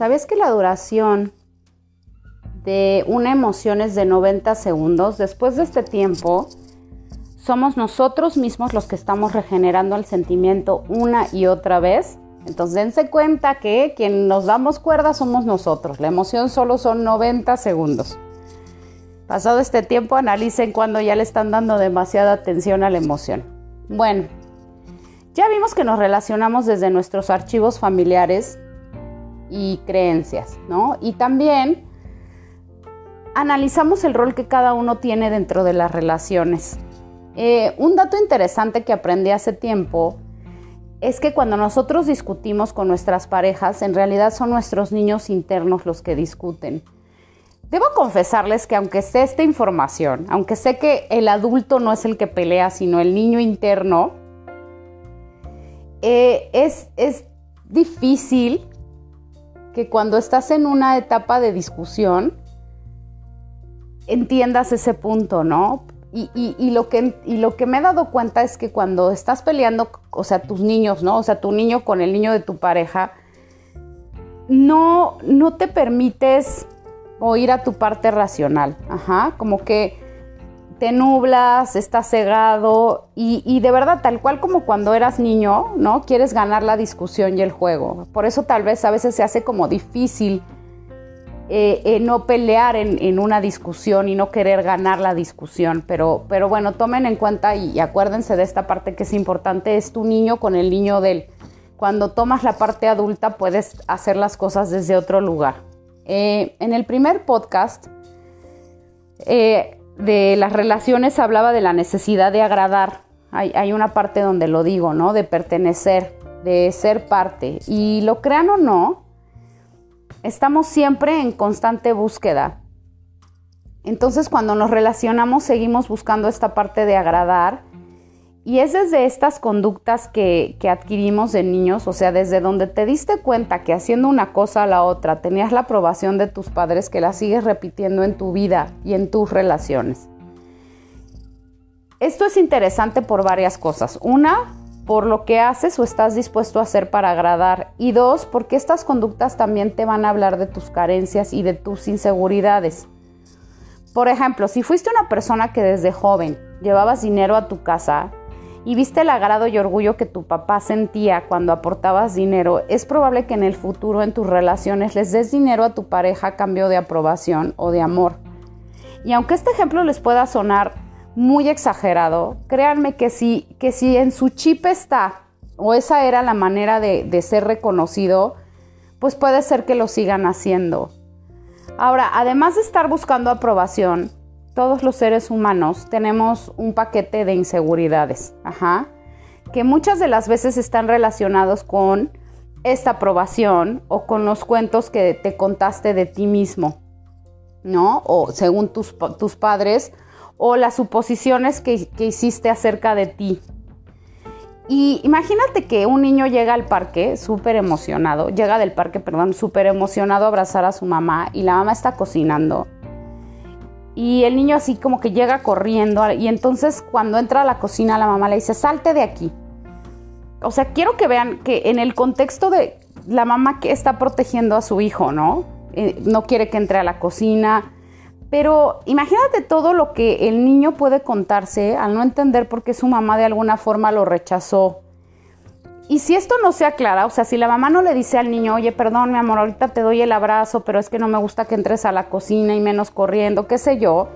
¿Sabes que la duración de una emoción es de 90 segundos? Después de este tiempo, somos nosotros mismos los que estamos regenerando el sentimiento una y otra vez. Entonces dense cuenta que quien nos damos cuerda somos nosotros. La emoción solo son 90 segundos. Pasado este tiempo, analicen cuando ya le están dando demasiada atención a la emoción. Bueno, ya vimos que nos relacionamos desde nuestros archivos familiares y creencias, ¿no? Y también analizamos el rol que cada uno tiene dentro de las relaciones. Eh, un dato interesante que aprendí hace tiempo es que cuando nosotros discutimos con nuestras parejas, en realidad son nuestros niños internos los que discuten. Debo confesarles que aunque sé esta información, aunque sé que el adulto no es el que pelea, sino el niño interno, eh, es, es difícil que cuando estás en una etapa de discusión entiendas ese punto, ¿no? Y, lo que, y lo que me he dado cuenta es que cuando estás peleando, o sea, tus niños, ¿no? O sea, tu niño con el niño de tu pareja, no, no te permites oír a tu parte racional. Ajá, como que te nublas, estás cegado y, de verdad, tal cual como cuando eras niño, ¿no? Quieres ganar la discusión y el juego. Por eso tal vez a veces se hace como difícil eh, eh, no pelear en, una discusión y no querer ganar la discusión. Pero, pero bueno, tomen en cuenta y, acuérdense de esta parte que es importante, es tu niño con el niño del... Cuando tomas la parte adulta puedes hacer las cosas desde otro lugar. Eh, en el primer podcast de las relaciones hablaba de la necesidad de agradar. Hay, una parte donde lo digo, ¿no? De pertenecer, de ser parte. Y lo crean o no, Estamos siempre en constante búsqueda. Entonces cuando nos relacionamos seguimos buscando esta parte de agradar y es desde estas conductas que, adquirimos de niños, o sea, desde donde te diste cuenta que haciendo una cosa a la otra tenías la aprobación de tus padres que la sigues repitiendo en tu vida y en tus relaciones. Esto es interesante por varias cosas. Una, por lo que haces o estás dispuesto a hacer para agradar. Y dos, porque estas conductas también te van a hablar de tus carencias y de tus inseguridades. Por ejemplo, si fuiste una persona que desde joven llevabas dinero a tu casa y viste el agrado y orgullo que tu papá sentía cuando aportabas dinero, es probable que en el futuro en tus relaciones les des dinero a tu pareja a cambio de aprobación o de amor. Y aunque este ejemplo les pueda sonar muy exagerado, créanme que si, que si en su chip está, o esa era la manera de, de ser reconocido, pues puede ser que lo sigan haciendo. Ahora, además de estar buscando aprobación, todos los seres humanos tenemos un paquete de inseguridades, que muchas de las veces están relacionados con esta aprobación o con los cuentos que te contaste de ti mismo, ¿no? O según tus, tus padres o las suposiciones que, hiciste acerca de ti. Y imagínate que un niño llega al parque súper emocionado, llega del parque, perdón, súper emocionado a abrazar a su mamá y la mamá está cocinando. Y el niño así como que llega corriendo y entonces cuando entra a la cocina la mamá le dice, salte de aquí. O sea, quiero que vean que en el contexto de la mamá que está protegiendo a su hijo, ¿no? Eh, no quiere que entre a la cocina, pero imagínate todo lo que el niño puede contarse al no entender por qué su mamá de alguna forma lo rechazó. Y si esto no se aclara, o sea, si la mamá no le dice al niño, oye, perdón, mi amor, ahorita te doy el abrazo, pero es que no me gusta que entres a la cocina y menos corriendo, qué sé yo,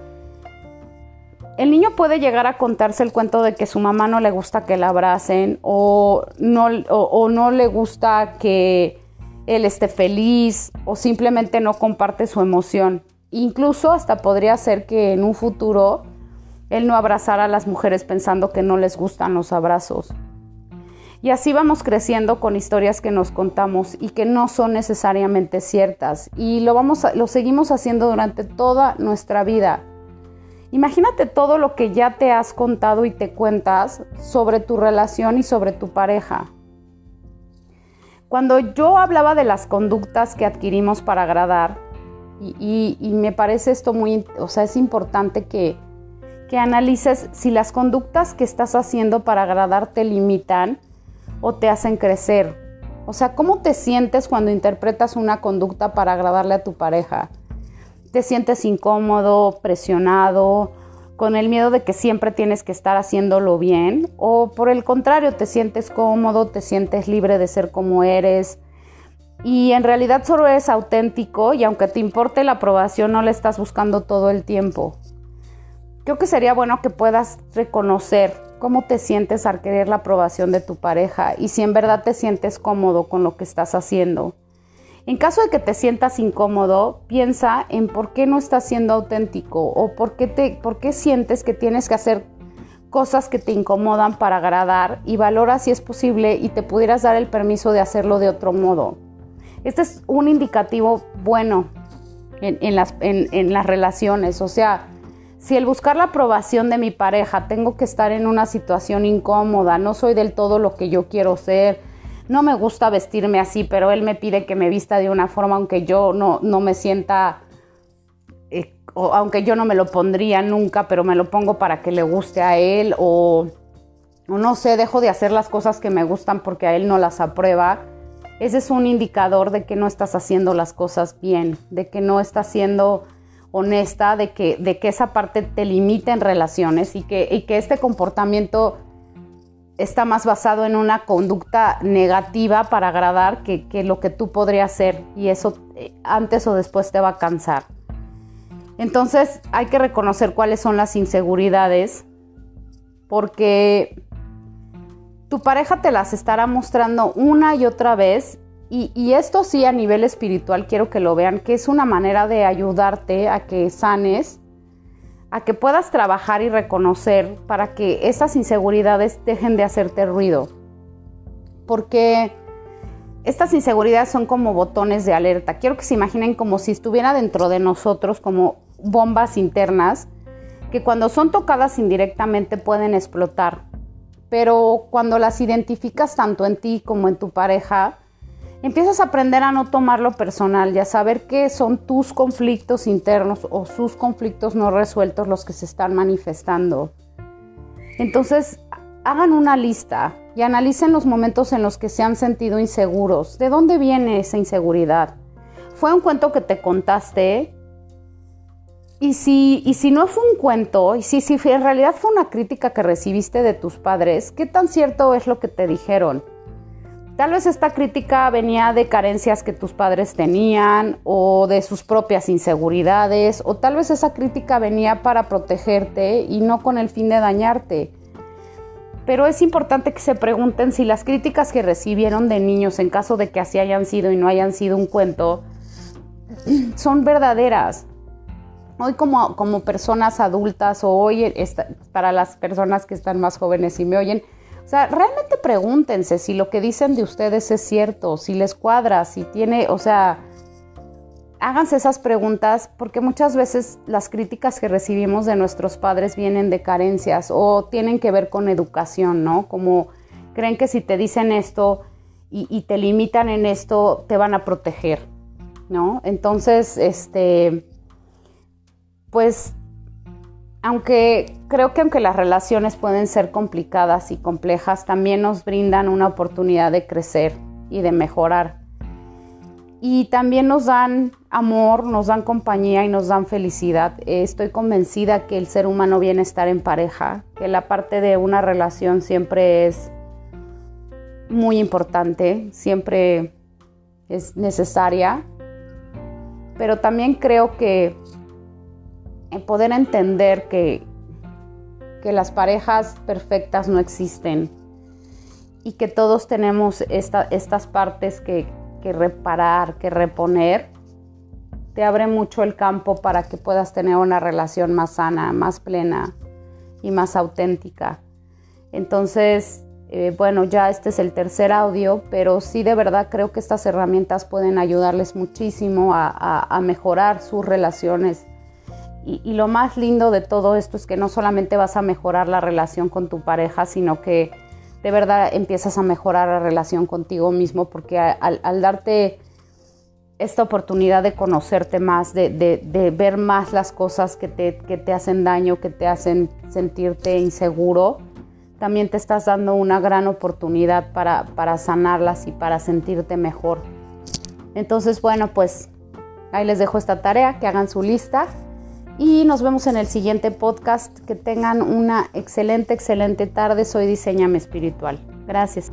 el niño puede llegar a contarse el cuento de que su mamá no le gusta que la abracen o no, o no le gusta que él esté feliz o simplemente no comparte su emoción. Incluso hasta podría ser que en un futuro él no abrazara a las mujeres pensando que no les gustan los abrazos. Y así vamos creciendo con historias que nos contamos y que no son necesariamente ciertas. Y lo, vamos lo seguimos haciendo durante toda nuestra vida. Imagínate todo lo que ya te has contado y te cuentas sobre tu relación y sobre tu pareja. Cuando yo hablaba de las conductas que adquirimos para agradar, y, me parece esto muy, o sea, es importante que, que analices si las conductas que estás haciendo para agradar te limitan o te hacen crecer. O sea, ¿cómo te sientes cuando interpretas una conducta para agradarle a tu pareja? ¿Te sientes incómodo, presionado, con el miedo de que siempre tienes que estar haciéndolo bien? ¿O por el contrario, te sientes cómodo, te sientes libre de ser como eres? Y en realidad solo eres auténtico y aunque te importe la aprobación no la estás buscando todo el tiempo. Creo que sería bueno que puedas reconocer cómo te sientes al querer la aprobación de tu pareja y si en verdad te sientes cómodo con lo que estás haciendo. En caso de que te sientas incómodo, piensa en por qué no estás siendo auténtico o por qué, te, por qué sientes que tienes que hacer cosas que te incomodan para agradar y valora si es posible y te pudieras dar el permiso de hacerlo de otro modo. Este es un indicativo bueno en, las, en las relaciones, o sea, si el buscar la aprobación de mi pareja, tengo que estar en una situación incómoda, no soy del todo lo que yo quiero ser, no me gusta vestirme así, pero él me pide que me vista de una forma aunque yo no, no me sienta, eh, aunque yo no me lo pondría nunca, pero me lo pongo para que le guste a él, o, o no sé, dejo de hacer las cosas que me gustan porque a él no las aprueba. Ese es un indicador de que no estás haciendo las cosas bien, de que no estás haciendo honesta de que, de que esa parte te limita en relaciones y que, que este comportamiento está más basado en una conducta negativa para agradar que, que, lo que tú podrías hacer y eso eh, antes o después te va a cansar. Entonces hay que reconocer cuáles son las inseguridades porque tu pareja te las estará mostrando una y otra vez y, esto sí a nivel espiritual quiero que lo vean, que es una manera de ayudarte a que sanes, a que puedas trabajar y reconocer para que esas inseguridades dejen de hacerte ruido. Porque estas inseguridades son como botones de alerta. Quiero que se imaginen como si estuviera dentro de nosotros, como bombas internas, que cuando son tocadas indirectamente pueden explotar. Pero cuando las identificas tanto en ti como en tu pareja, empiezas a aprender a no tomarlo personal y a saber que son tus conflictos internos o sus conflictos no resueltos los que se están manifestando. Entonces, hagan una lista y analicen los momentos en los que se han sentido inseguros. ¿De dónde viene esa inseguridad? ¿Fue un cuento que te contaste? Y si, y si no fue un cuento, y si, si en realidad fue una crítica que recibiste de tus padres, ¿qué tan cierto es lo que te dijeron? Tal vez esta crítica venía de carencias que tus padres tenían o de sus propias inseguridades o tal vez esa crítica venía para protegerte y no con el fin de dañarte. Pero es importante que se pregunten si las críticas que recibieron de niños en caso de que así hayan sido y no hayan sido un cuento son verdaderas. Hoy como, como personas adultas o hoy para las personas que están más jóvenes y me oyen, o sea, realmente pregúntense si lo que dicen de ustedes es cierto, si les cuadra, si tiene, o sea, háganse esas preguntas porque muchas veces las críticas que recibimos de nuestros padres vienen de carencias o tienen que ver con educación, ¿no? Como creen que si te dicen esto y, te limitan en esto, te van a proteger, ¿no? Entonces, este, pues aunque creo que aunque las relaciones pueden ser complicadas y complejas, también nos brindan una oportunidad de crecer y de mejorar. Y también nos dan amor, nos dan compañía y nos dan felicidad. Estoy convencida que el ser humano viene a estar en pareja, que la parte de una relación siempre es muy importante, siempre es necesaria, pero también creo que poder entender que, que las parejas perfectas no existen y que todos tenemos estas partes que, que reparar, que reponer, te abre mucho el campo para que puedas tener una relación más sana, más plena y más auténtica. Entonces, eh, bueno, ya este es el tercer audio, pero sí de verdad creo que estas herramientas pueden ayudarles muchísimo a, a mejorar sus relaciones y, lo más lindo de todo esto es que no solamente vas a mejorar la relación con tu pareja, sino que de verdad empiezas a mejorar la relación contigo mismo, porque al, darte esta oportunidad de conocerte más, de, ver más las cosas que te, que te, hacen daño, que te hacen sentirte inseguro, también te estás dando una gran oportunidad para, para sanarlas y para sentirte mejor. Entonces, bueno, pues ahí les dejo esta tarea, que hagan su lista y nos vemos en el siguiente podcast. Que tengan una excelente, excelente tarde. Soy Diseñame Espiritual. Gracias.